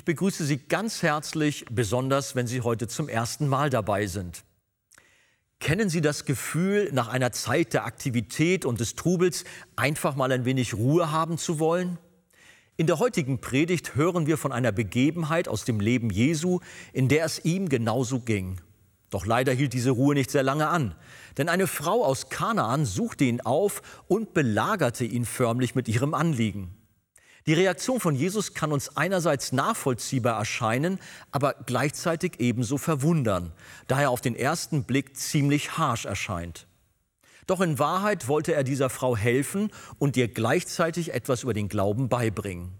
Ich begrüße Sie ganz herzlich, besonders wenn Sie heute zum ersten Mal dabei sind. Kennen Sie das Gefühl, nach einer Zeit der Aktivität und des Trubels einfach mal ein wenig Ruhe haben zu wollen? In der heutigen Predigt hören wir von einer Begebenheit aus dem Leben Jesu, in der es ihm genauso ging. Doch leider hielt diese Ruhe nicht sehr lange an, denn eine Frau aus Kanaan suchte ihn auf und belagerte ihn förmlich mit ihrem Anliegen. Die Reaktion von Jesus kann uns einerseits nachvollziehbar erscheinen, aber gleichzeitig ebenso verwundern, da er auf den ersten Blick ziemlich harsch erscheint. Doch in Wahrheit wollte er dieser Frau helfen und ihr gleichzeitig etwas über den Glauben beibringen.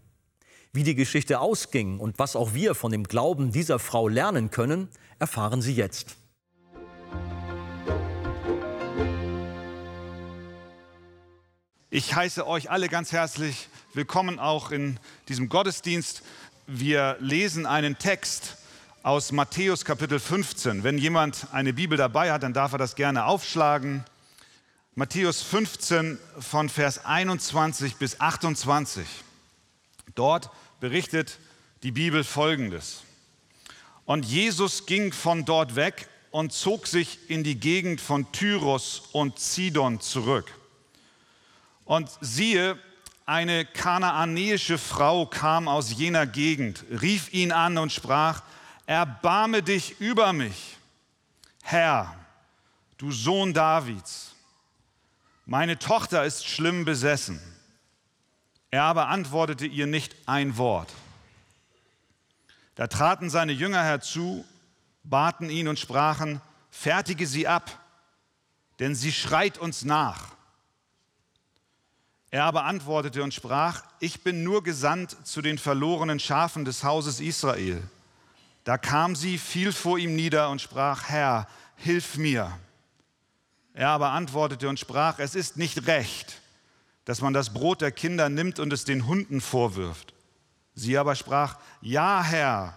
Wie die Geschichte ausging und was auch wir von dem Glauben dieser Frau lernen können, erfahren Sie jetzt. Ich heiße euch alle ganz herzlich willkommen auch in diesem Gottesdienst. Wir lesen einen Text aus Matthäus Kapitel 15. Wenn jemand eine Bibel dabei hat, dann darf er das gerne aufschlagen. Matthäus 15 von Vers 21 bis 28. Dort berichtet die Bibel Folgendes. Und Jesus ging von dort weg und zog sich in die Gegend von Tyros und Sidon zurück. Und siehe, eine kanaanäische Frau kam aus jener Gegend, rief ihn an und sprach, Erbarme dich über mich, Herr, du Sohn Davids. Meine Tochter ist schlimm besessen. Er aber antwortete ihr nicht ein Wort. Da traten seine Jünger herzu, baten ihn und sprachen, fertige sie ab, denn sie schreit uns nach. Er aber antwortete und sprach, ich bin nur gesandt zu den verlorenen Schafen des Hauses Israel. Da kam sie, fiel vor ihm nieder und sprach, Herr, hilf mir. Er aber antwortete und sprach, es ist nicht recht, dass man das Brot der Kinder nimmt und es den Hunden vorwirft. Sie aber sprach, ja Herr,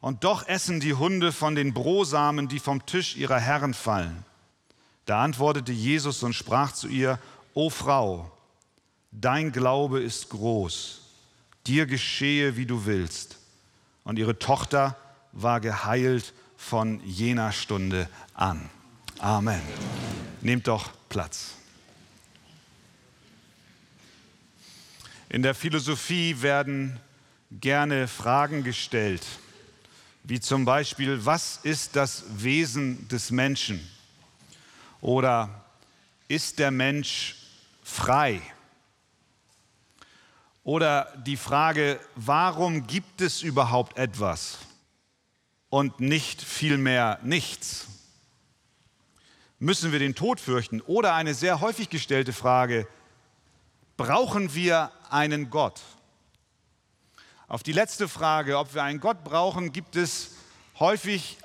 und doch essen die Hunde von den Brosamen, die vom Tisch ihrer Herren fallen. Da antwortete Jesus und sprach zu ihr, O Frau, dein Glaube ist groß, dir geschehe, wie du willst. Und ihre Tochter war geheilt von jener Stunde an. Amen. Nehmt doch Platz. In der Philosophie werden gerne Fragen gestellt, wie zum Beispiel, was ist das Wesen des Menschen? Oder ist der Mensch frei? Oder die Frage, warum gibt es überhaupt etwas und nicht vielmehr nichts? Müssen wir den Tod fürchten? Oder eine sehr häufig gestellte Frage, brauchen wir einen Gott? Auf die letzte Frage, ob wir einen Gott brauchen, gibt es häufig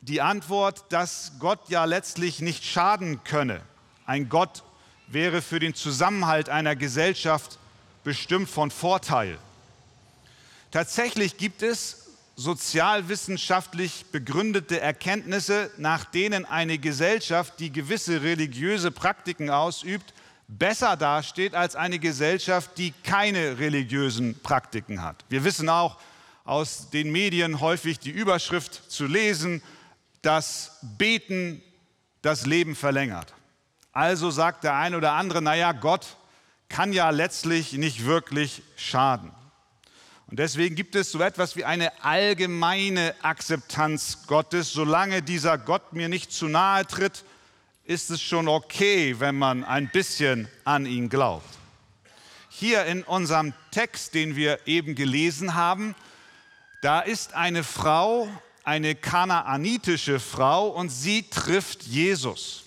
die Antwort, dass Gott ja letztlich nicht schaden könne. Ein Gott wäre für den Zusammenhalt einer Gesellschaft bestimmt von Vorteil. Tatsächlich gibt es sozialwissenschaftlich begründete Erkenntnisse, nach denen eine Gesellschaft, die gewisse religiöse Praktiken ausübt, besser dasteht als eine Gesellschaft, die keine religiösen Praktiken hat. Wir wissen auch aus den Medien häufig die Überschrift zu lesen, dass Beten das Leben verlängert. Also sagt der eine oder andere, naja, Gott kann ja letztlich nicht wirklich schaden. Und deswegen gibt es so etwas wie eine allgemeine Akzeptanz Gottes. Solange dieser Gott mir nicht zu nahe tritt, ist es schon okay, wenn man ein bisschen an ihn glaubt. Hier in unserem Text, den wir eben gelesen haben, da ist eine Frau, eine kanaanitische Frau, und sie trifft Jesus.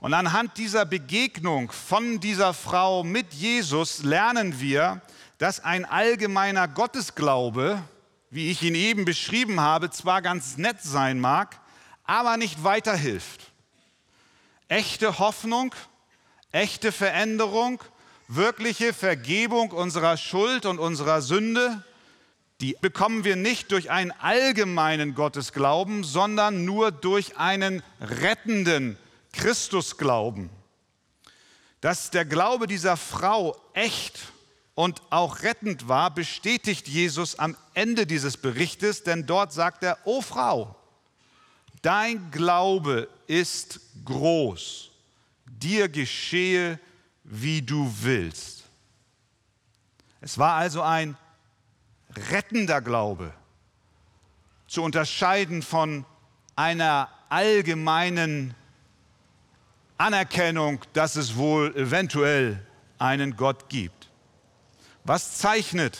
Und anhand dieser Begegnung von dieser Frau mit Jesus lernen wir, dass ein allgemeiner Gottesglaube, wie ich ihn eben beschrieben habe, zwar ganz nett sein mag, aber nicht weiterhilft. Echte Hoffnung, echte Veränderung, wirkliche Vergebung unserer Schuld und unserer Sünde, die bekommen wir nicht durch einen allgemeinen Gottesglauben, sondern nur durch einen rettenden Christus glauben, dass der Glaube dieser Frau echt und auch rettend war, bestätigt Jesus am Ende dieses Berichtes, denn dort sagt er, O Frau, dein Glaube ist groß, dir geschehe, wie du willst. Es war also ein rettender Glaube, zu unterscheiden von einer allgemeinen Anerkennung, dass es wohl eventuell einen Gott gibt. Was zeichnet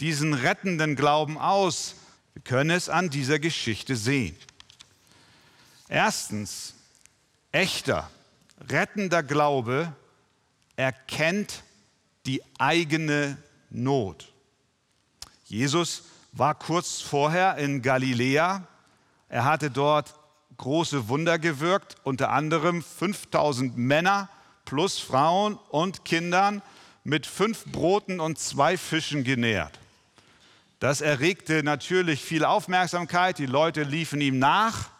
diesen rettenden Glauben aus? Wir können es an dieser Geschichte sehen. Erstens, echter, rettender Glaube erkennt die eigene Not. Jesus war kurz vorher in Galiläa. Er hatte dort große Wunder gewirkt, unter anderem 5000 Männer plus Frauen und Kindern mit fünf Broten und zwei Fischen genährt. Das erregte natürlich viel Aufmerksamkeit, die Leute liefen ihm nach.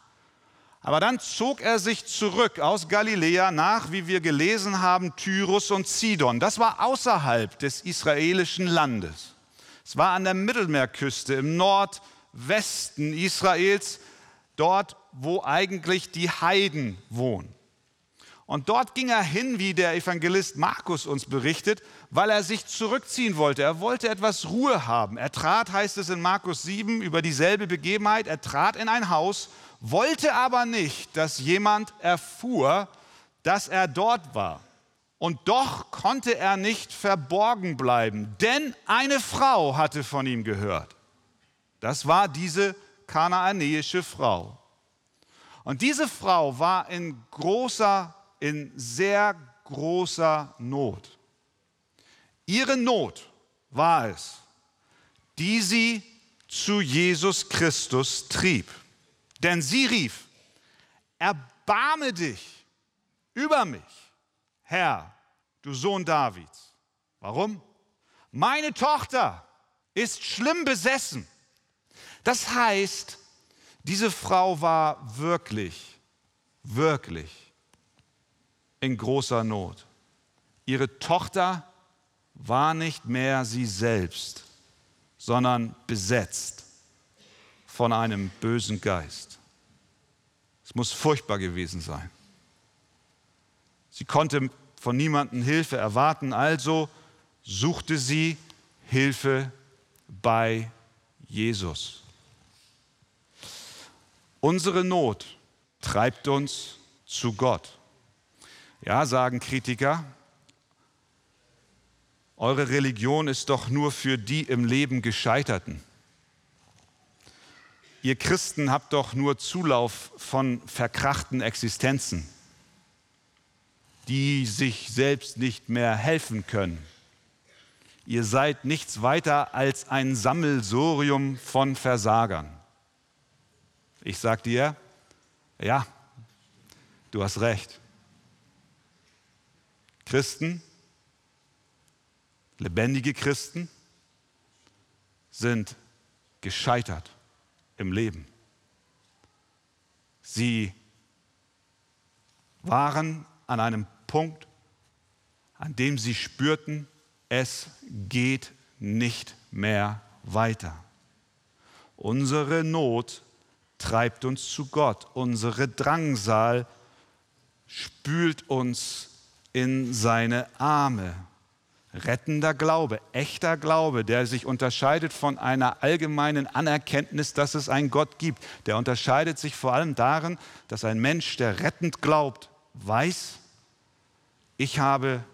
Aber dann zog er sich zurück aus Galiläa nach, wie wir gelesen haben, Tyrus und Sidon. Das war außerhalb des israelischen Landes. Es war an der Mittelmeerküste im Nordwesten Israels, dort, wo eigentlich die Heiden wohnen. Und dort ging er hin, wie der Evangelist Markus uns berichtet, weil er sich zurückziehen wollte. Er wollte etwas Ruhe haben. Er trat, heißt es in Markus 7, über dieselbe Begebenheit, er trat in ein Haus, wollte aber nicht, dass jemand erfuhr, dass er dort war. Und doch konnte er nicht verborgen bleiben, denn eine Frau hatte von ihm gehört. Das war diese kanaanäische Frau. Und diese Frau war in großer, in sehr großer Not. Ihre Not war es, die sie zu Jesus Christus trieb. Denn sie rief, erbarme dich über mich, Herr, du Sohn Davids. Warum? Meine Tochter ist schlimm besessen. Das heißt, diese Frau war wirklich, wirklich in großer Not. Ihre Tochter war nicht mehr sie selbst, sondern besetzt von einem bösen Geist. Es muss furchtbar gewesen sein. Sie konnte von niemandem Hilfe erwarten, also suchte sie Hilfe bei Jesus. Unsere Not treibt uns zu Gott. Ja, sagen Kritiker, eure Religion ist doch nur für die im Leben Gescheiterten. Ihr Christen habt doch nur Zulauf von verkrachten Existenzen, die sich selbst nicht mehr helfen können. Ihr seid nichts weiter als ein Sammelsurium von Versagern. Ich sage dir, ja, du hast recht. Christen, lebendige Christen sind gescheitert im Leben. Sie waren an einem Punkt, an dem sie spürten, es geht nicht mehr weiter. Unsere Not treibt uns zu Gott. Unsere Drangsal spült uns in seine Arme. Rettender Glaube, echter Glaube, der sich unterscheidet von einer allgemeinen Anerkenntnis, dass es einen Gott gibt. Der unterscheidet sich vor allem darin, dass ein Mensch, der rettend glaubt, weiß, ich habe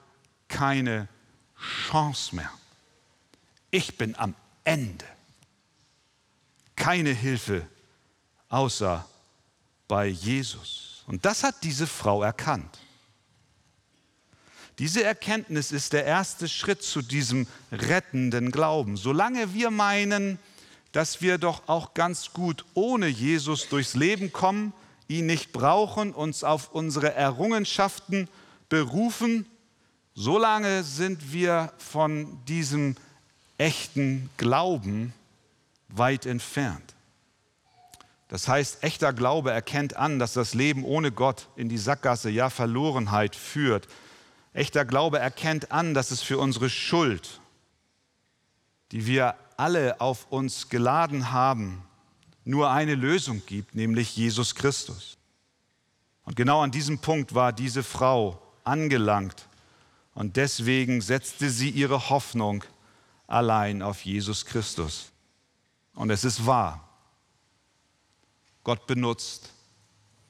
keine Chance mehr. Ich bin am Ende. Keine Hilfe außer bei Jesus. Und das hat diese Frau erkannt. Diese Erkenntnis ist der erste Schritt zu diesem rettenden Glauben. Solange wir meinen, dass wir doch auch ganz gut ohne Jesus durchs Leben kommen, ihn nicht brauchen, uns auf unsere Errungenschaften berufen, solange sind wir von diesem echten Glauben weit entfernt. Das heißt, echter Glaube erkennt an, dass das Leben ohne Gott in die Sackgasse, ja Verlorenheit führt. Echter Glaube erkennt an, dass es für unsere Schuld die wir alle auf uns geladen haben, nur eine Lösung gibt, nämlich Jesus Christus. Und genau an diesem Punkt war diese Frau angelangt und deswegen setzte sie ihre Hoffnung allein auf Jesus Christus. Und es ist wahr, Gott benutzt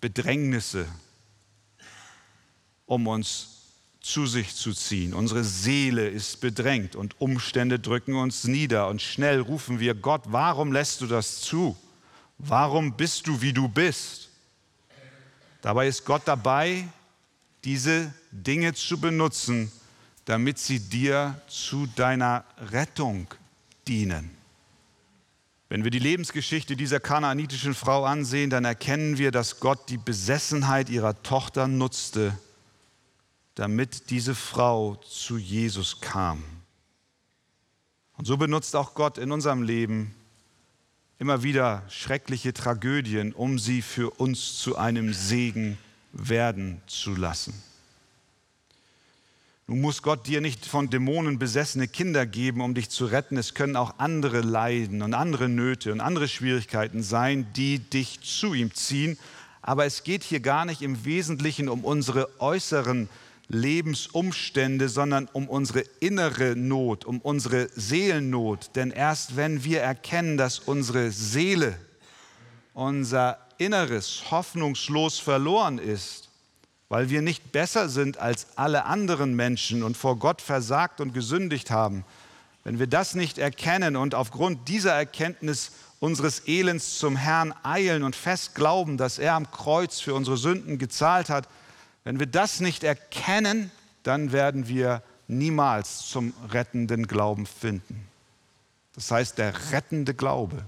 Bedrängnisse, um uns zu sich zu ziehen. Unsere Seele ist bedrängt und Umstände drücken uns nieder und schnell rufen wir Gott, warum lässt du das zu? Warum bist du, wie du bist? Dabei ist Gott dabei, diese Dinge zu benutzen, damit sie dir zu deiner Rettung dienen. Wenn wir die Lebensgeschichte dieser kanaanitischen Frau ansehen, dann erkennen wir, dass Gott die Besessenheit ihrer Tochter nutzte, damit diese Frau zu Jesus kam. Und so benutzt auch Gott in unserem Leben immer wieder schreckliche Tragödien, um sie für uns zu einem Segen werden zu lassen. Nun muss Gott dir nicht von Dämonen besessene Kinder geben, um dich zu retten. Es können auch andere Leiden und andere Nöte und andere Schwierigkeiten sein, die dich zu ihm ziehen. Aber es geht hier gar nicht im Wesentlichen um unsere äußeren Lebensumstände, sondern um unsere innere Not, um unsere Seelennot. Denn erst wenn wir erkennen, dass unsere Seele, unser Inneres hoffnungslos verloren ist, weil wir nicht besser sind als alle anderen Menschen und vor Gott versagt und gesündigt haben, wenn wir das nicht erkennen und aufgrund dieser Erkenntnis unseres Elends zum Herrn eilen und fest glauben, dass er am Kreuz für unsere Sünden gezahlt hat, wenn wir das nicht erkennen, dann werden wir niemals zum rettenden Glauben finden. Das heißt, der rettende Glaube,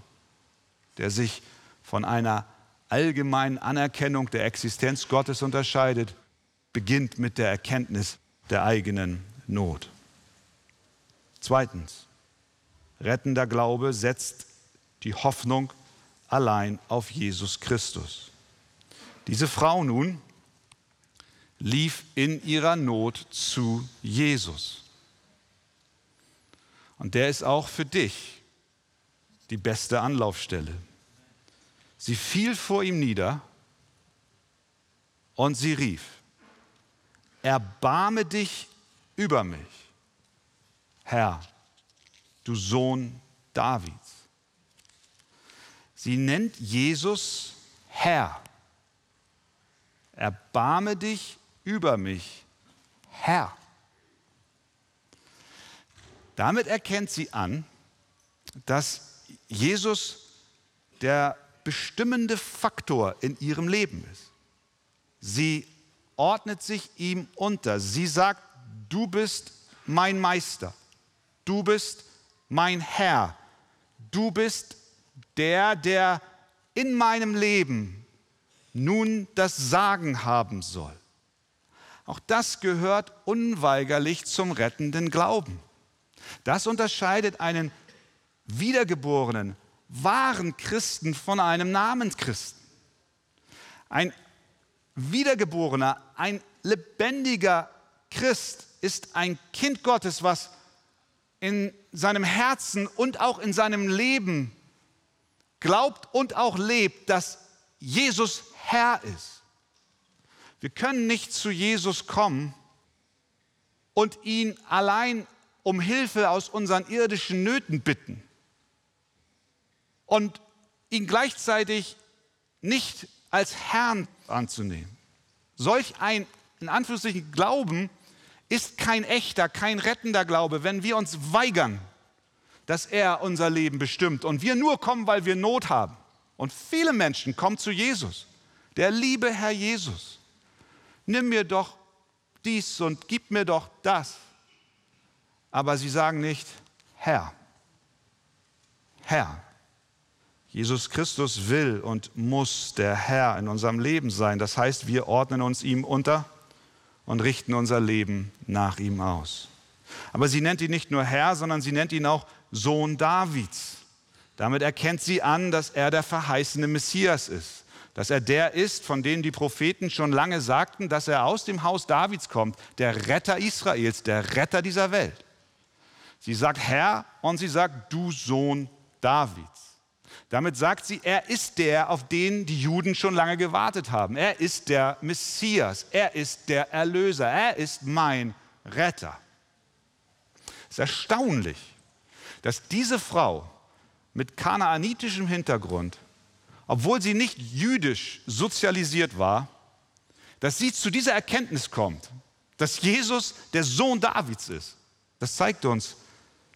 der sich von einer allgemeinen Anerkennung der Existenz Gottes unterscheidet, beginnt mit der Erkenntnis der eigenen Not. Zweitens, rettender Glaube setzt die Hoffnung allein auf Jesus Christus. Diese Frau nun lief in ihrer Not zu Jesus. Und der ist auch für dich die beste Anlaufstelle. Sie fiel vor ihm nieder und sie rief, erbarme dich über mich, Herr, du Sohn Davids. Sie nennt Jesus Herr. Erbarme dich über mich, Herr. Damit erkennt sie an, dass Jesus der bestimmende Faktor in ihrem Leben ist. Sie ordnet sich ihm unter. Sie sagt, du bist mein Meister, du bist mein Herr, du bist der, der in meinem Leben nun das Sagen haben soll. Auch das gehört unweigerlich zum rettenden Glauben. Das unterscheidet einen Wiedergeborenen wahren Christen von einem Namenschristen. Ein wiedergeborener, ein lebendiger Christ ist ein Kind Gottes, was in seinem Herzen und auch in seinem Leben glaubt und auch lebt, dass Jesus Herr ist. Wir können nicht zu Jesus kommen und ihn allein um Hilfe aus unseren irdischen Nöten bitten und ihn gleichzeitig nicht als Herrn anzunehmen. Solch ein, in Anführungszeichen, Glauben ist kein echter, kein rettender Glaube, wenn wir uns weigern, dass er unser Leben bestimmt und wir nur kommen, weil wir Not haben. Und viele Menschen kommen zu Jesus, der liebe Herr Jesus. Nimm mir doch dies und gib mir doch das. Aber sie sagen nicht, Herr, Herr. Jesus Christus will und muss der Herr in unserem Leben sein. Das heißt, wir ordnen uns ihm unter und richten unser Leben nach ihm aus. Aber sie nennt ihn nicht nur Herr, sondern sie nennt ihn auch Sohn Davids. Damit erkennt sie an, dass er der verheißene Messias ist, dass er der ist, von dem die Propheten schon lange sagten, dass er aus dem Haus Davids kommt, der Retter Israels, der Retter dieser Welt. Sie sagt Herr und sie sagt du Sohn Davids. Damit sagt sie, er ist der, auf den die Juden schon lange gewartet haben. Er ist der Messias, er ist der Erlöser, er ist mein Retter. Es ist erstaunlich, dass diese Frau mit kanaanitischem Hintergrund, obwohl sie nicht jüdisch sozialisiert war, dass sie zu dieser Erkenntnis kommt, dass Jesus der Sohn Davids ist. Das zeigt uns,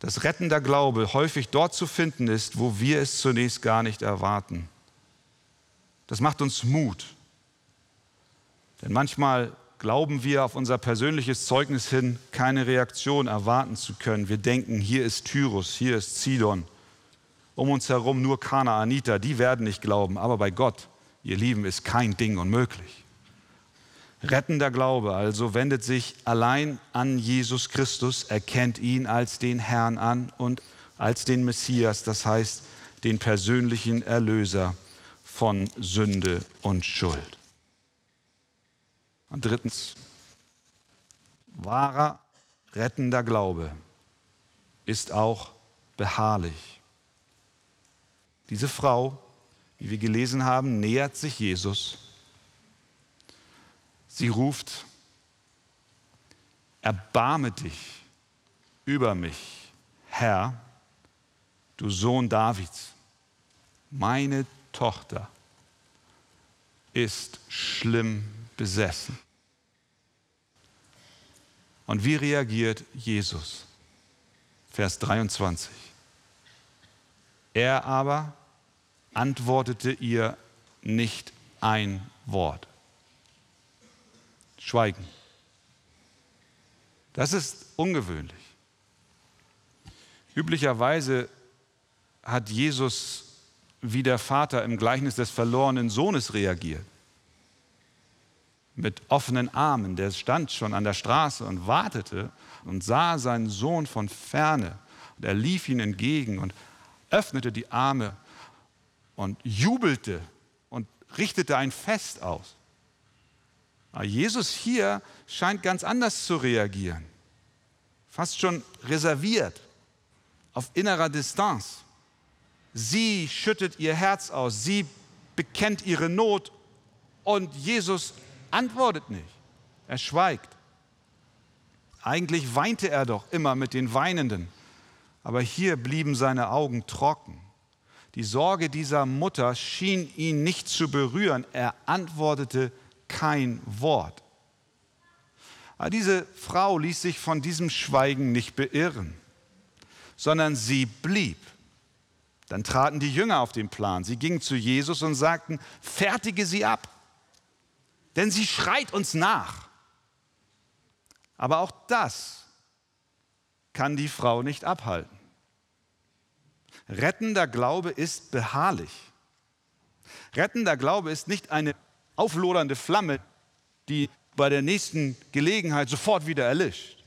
dass rettender Glaube häufig dort zu finden ist, wo wir es zunächst gar nicht erwarten. Das macht uns Mut. Denn manchmal glauben wir auf unser persönliches Zeugnis hin, keine Reaktion erwarten zu können. Wir denken, hier ist Tyrus, hier ist Zidon, um uns herum nur Kanaaniter, die werden nicht glauben, aber bei Gott, ihr Lieben, ist kein Ding unmöglich. Rettender Glaube also wendet sich allein an Jesus Christus, erkennt ihn als den Herrn an und als den Messias, das heißt den persönlichen Erlöser von Sünde und Schuld. Und drittens, wahrer rettender Glaube ist auch beharrlich. Diese Frau, wie wir gelesen haben, nähert sich Jesus Sie ruft, erbarme dich über mich, Herr, du Sohn Davids. Meine Tochter ist schlimm besessen. Und wie reagiert Jesus? Vers 23. Er aber antwortete ihr nicht ein Wort. Schweigen. Das ist ungewöhnlich. Üblicherweise hat Jesus wie der Vater im Gleichnis des verlorenen Sohnes reagiert. Mit offenen Armen. Der stand schon an der Straße und wartete und sah seinen Sohn von ferne. Und er lief ihm entgegen und öffnete die Arme und jubelte und richtete ein Fest aus. Aber Jesus hier scheint ganz anders zu reagieren. Fast schon reserviert, auf innerer Distanz. Sie schüttet ihr Herz aus, sie bekennt ihre Not und Jesus antwortet nicht. Er schweigt. Eigentlich weinte er doch immer mit den Weinenden, aber hier blieben seine Augen trocken. Die Sorge dieser Mutter schien ihn nicht zu berühren. Er antwortete kein Wort. Aber diese Frau ließ sich von diesem Schweigen nicht beirren, sondern sie blieb. Dann traten die Jünger auf den Plan. Sie gingen zu Jesus und sagten, fertige sie ab, denn sie schreit uns nach. Aber auch das kann die Frau nicht abhalten. Rettender Glaube ist beharrlich. Rettender Glaube ist nicht eine auflodernde Flamme, die bei der nächsten Gelegenheit sofort wieder erlischt.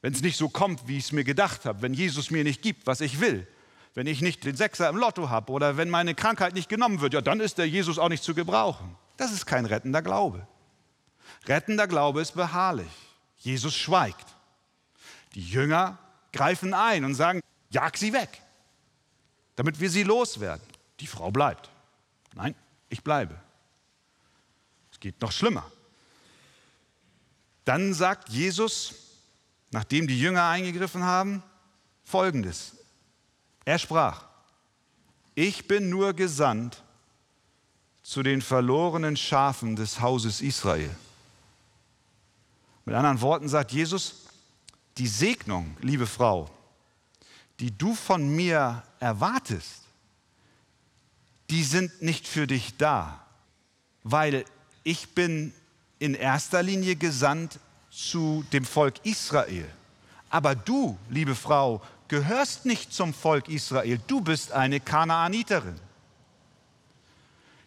Wenn es nicht so kommt, wie ich es mir gedacht habe, wenn Jesus mir nicht gibt, was ich will, wenn ich nicht den Sechser im Lotto habe oder wenn meine Krankheit nicht genommen wird, ja, dann ist der Jesus auch nicht zu gebrauchen. Das ist kein rettender Glaube. Rettender Glaube ist beharrlich. Jesus schweigt. Die Jünger greifen ein und sagen, jag sie weg, damit wir sie loswerden. Die Frau bleibt. Nein, ich bleibe. Es geht noch schlimmer. Dann sagt Jesus, nachdem die Jünger eingegriffen haben, folgendes. Er sprach, ich bin nur gesandt zu den verlorenen Schafen des Hauses Israel. Mit anderen Worten sagt Jesus, die Segnung, liebe Frau, die du von mir erwartest, die sind nicht für dich da, weil ich bin in erster Linie gesandt zu dem Volk Israel. Aber du, liebe Frau, gehörst nicht zum Volk Israel, du bist eine Kanaaniterin.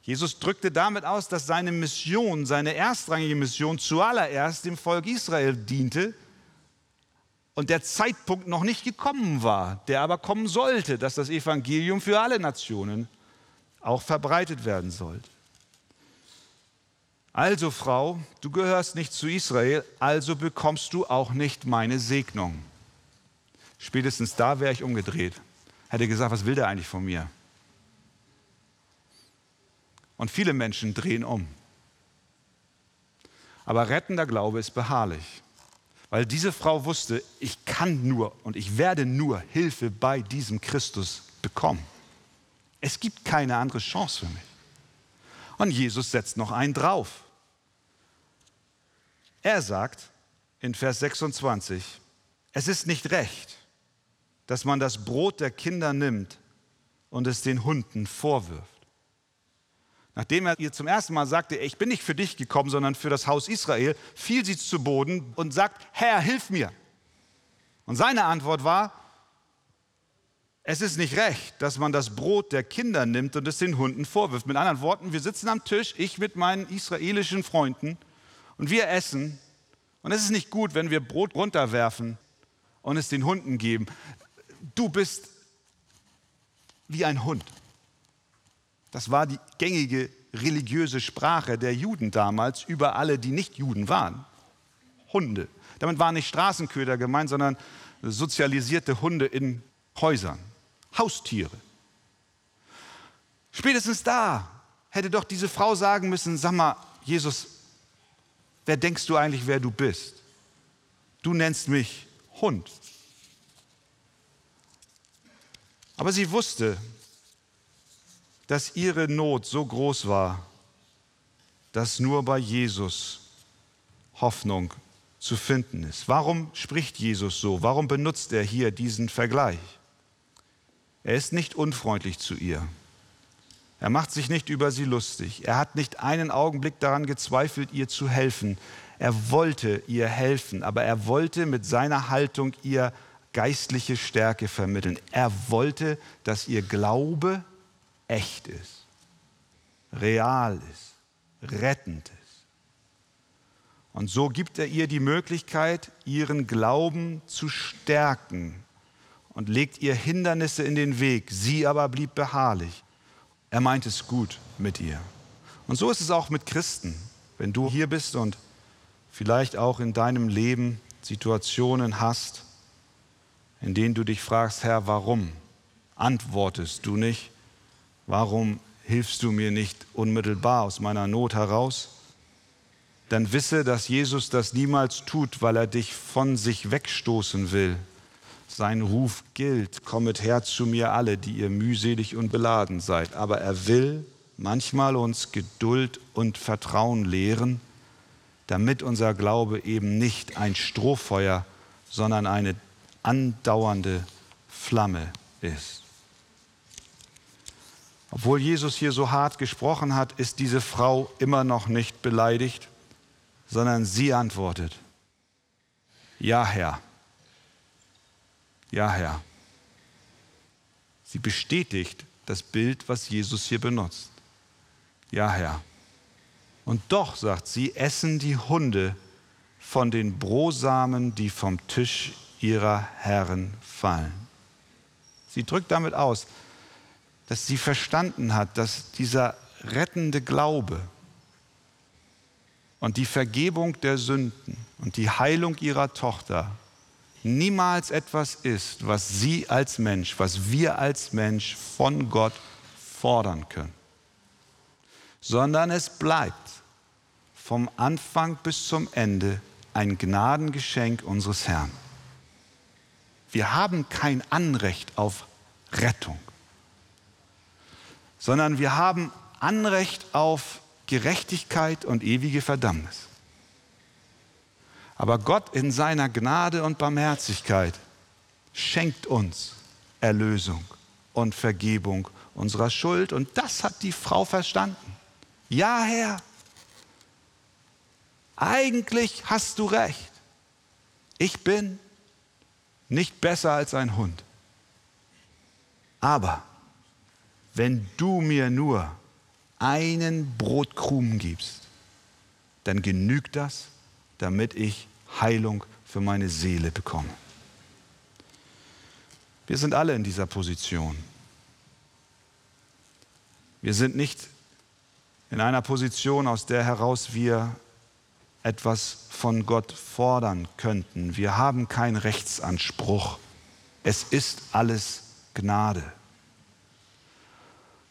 Jesus drückte damit aus, dass seine Mission, seine erstrangige Mission zuallererst dem Volk Israel diente und der Zeitpunkt noch nicht gekommen war, der aber kommen sollte, dass das Evangelium für alle Nationen auch verbreitet werden sollte. Also Frau, du gehörst nicht zu Israel, also bekommst du auch nicht meine Segnung. Spätestens da wäre ich umgedreht. Hätte gesagt, was will der eigentlich von mir? Und viele Menschen drehen um. Aber rettender Glaube ist beharrlich. Weil diese Frau wusste, ich kann nur und ich werde nur Hilfe bei diesem Christus bekommen. Es gibt keine andere Chance für mich. Und Jesus setzt noch einen drauf. Er sagt in Vers 26, es ist nicht recht, dass man das Brot der Kinder nimmt und es den Hunden vorwirft. Nachdem er ihr zum ersten Mal sagte, ich bin nicht für dich gekommen, sondern für das Haus Israel, fiel sie zu Boden und sagt, Herr, hilf mir. Und seine Antwort war, es ist nicht recht, dass man das Brot der Kinder nimmt und es den Hunden vorwirft. Mit anderen Worten, wir sitzen am Tisch, ich mit meinen israelischen Freunden, und wir essen. Und es ist nicht gut, wenn wir Brot runterwerfen und es den Hunden geben. Du bist wie ein Hund. Das war die gängige religiöse Sprache der Juden damals über alle, die nicht Juden waren. Hunde. Damit waren nicht Straßenköder gemeint, sondern sozialisierte Hunde in Häusern. Haustiere. Spätestens da hätte doch diese Frau sagen müssen, sag mal, Jesus, wer denkst du eigentlich, wer du bist? Du nennst mich Hund. Aber sie wusste, dass ihre Not so groß war, dass nur bei Jesus Hoffnung zu finden ist. Warum spricht Jesus so? Warum benutzt er hier diesen Vergleich? Er ist nicht unfreundlich zu ihr. Er macht sich nicht über sie lustig. Er hat nicht einen Augenblick daran gezweifelt, ihr zu helfen. Er wollte ihr helfen, aber er wollte mit seiner Haltung ihr geistliche Stärke vermitteln. Er wollte, dass ihr Glaube echt ist, real ist, rettend ist. Und so gibt er ihr die Möglichkeit, ihren Glauben zu stärken und legt ihr Hindernisse in den Weg. Sie aber blieb beharrlich. Er meint es gut mit ihr. Und so ist es auch mit Christen. Wenn du hier bist und vielleicht auch in deinem Leben Situationen hast, in denen du dich fragst, Herr, warum antwortest du nicht? warum hilfst du mir nicht unmittelbar aus meiner Not heraus? Dann wisse, dass Jesus das niemals tut, weil er dich von sich wegstoßen will. Sein Ruf gilt, kommet her zu mir alle, die ihr mühselig und beladen seid. Aber er will manchmal uns Geduld und Vertrauen lehren, damit unser Glaube eben nicht ein Strohfeuer, sondern eine andauernde Flamme ist. Obwohl Jesus hier so hart gesprochen hat, ist diese Frau immer noch nicht beleidigt, sondern sie antwortet, ja Herr, ja Herr. Sie bestätigt das Bild, was Jesus hier benutzt. Ja Herr. Und doch, sagt sie, essen die Hunde von den Brosamen, die vom Tisch ihrer Herren fallen. Sie drückt damit aus, dass sie verstanden hat, dass dieser rettende Glaube und die Vergebung der Sünden und die Heilung ihrer Tochter niemals etwas ist, was sie als Mensch, was wir als Mensch von Gott fordern können, sondern es bleibt vom Anfang bis zum Ende ein Gnadengeschenk unseres Herrn. Wir haben kein Anrecht auf Rettung sondern wir haben Anrecht auf Gerechtigkeit und ewige Verdammnis. Aber Gott in seiner Gnade und Barmherzigkeit schenkt uns Erlösung und Vergebung unserer Schuld. Und das hat die Frau verstanden. Ja, Herr, eigentlich hast du recht. Ich bin nicht besser als ein Hund. Aber wenn du mir nur einen Brotkrumen gibst, dann genügt das, damit ich Heilung für meine Seele bekomme. Wir sind alle in dieser Position. Wir sind nicht in einer Position, aus der heraus wir etwas von Gott fordern könnten. Wir haben keinen Rechtsanspruch Es ist alles Gnade.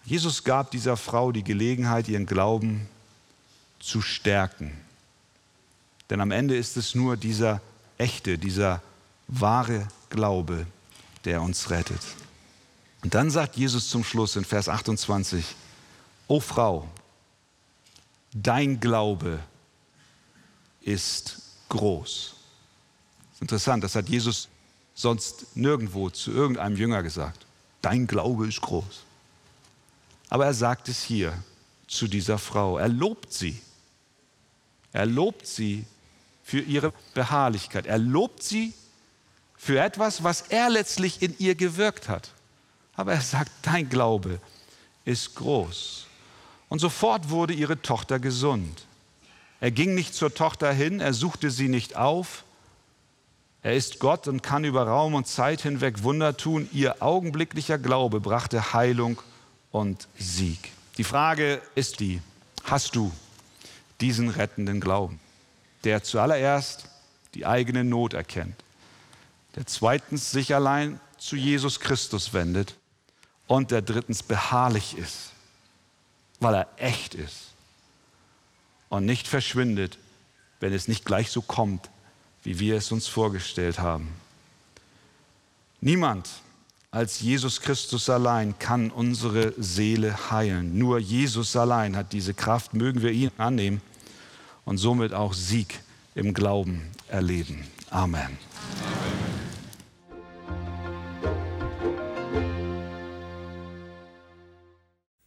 Jesus gab dieser Frau die Gelegenheit, ihren Glauben zu stärken. Denn am Ende ist es nur dieser echte, dieser wahre Glaube, der uns rettet. Und dann sagt Jesus zum Schluss in Vers 28, O Frau, dein Glaube ist groß. Das ist interessant, das hat Jesus sonst nirgendwo zu irgendeinem Jünger gesagt. Dein Glaube ist groß. Aber er sagt es hier zu dieser Frau. Er lobt sie. Er lobt sie für ihre Beharrlichkeit. Er lobt sie für etwas, was er letztlich in ihr gewirkt hat. Aber er sagt, dein Glaube ist groß. Und sofort wurde ihre Tochter gesund. Er ging nicht zur Tochter hin, er suchte sie nicht auf. Er ist Gott und kann über Raum und Zeit hinweg Wunder tun. Ihr augenblicklicher Glaube brachte Heilung und Sieg. Die Frage ist die, hast du diesen rettenden Glauben, der zuallererst die eigene Not erkennt, der zweitens sich allein zu Jesus Christus wendet und der drittens beharrlich ist, weil er echt ist und nicht verschwindet, wenn es nicht gleich so kommt, wie wir es uns vorgestellt haben. Niemand als Jesus Christus allein kann unsere Seele heilen. Nur Jesus allein hat diese Kraft. Mögen wir ihn annehmen und somit auch Sieg im Glauben erleben. Amen. Amen.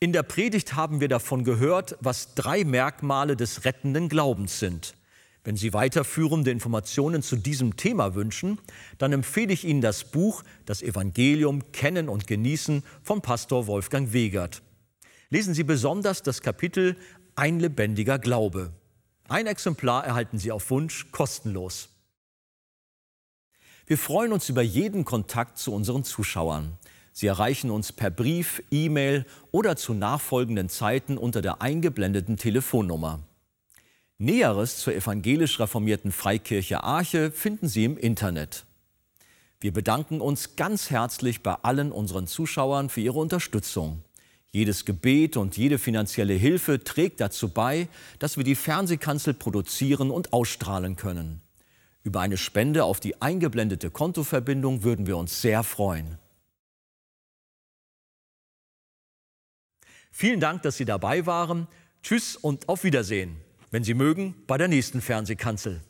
In der Predigt haben wir davon gehört, was drei Merkmale des rettenden Glaubens sind. Wenn Sie weiterführende Informationen zu diesem Thema wünschen, dann empfehle ich Ihnen das Buch Das Evangelium Kennen und Genießen von Pastor Wolfgang Wegert. Lesen Sie besonders das Kapitel Ein lebendiger Glaube. Ein Exemplar erhalten Sie auf Wunsch kostenlos. Wir freuen uns über jeden Kontakt zu unseren Zuschauern. Sie erreichen uns per Brief, E-Mail oder zu nachfolgenden Zeiten unter der eingeblendeten Telefonnummer. Näheres zur evangelisch reformierten Freikirche Arche finden Sie im Internet. Wir bedanken uns ganz herzlich bei allen unseren Zuschauern für ihre Unterstützung. Jedes Gebet und jede finanzielle Hilfe trägt dazu bei, dass wir die Fernsehkanzel produzieren und ausstrahlen können. Über eine Spende auf die eingeblendete Kontoverbindung würden wir uns sehr freuen. Vielen Dank, dass Sie dabei waren. Tschüss und auf Wiedersehen wenn Sie mögen, bei der nächsten Fernsehkanzel.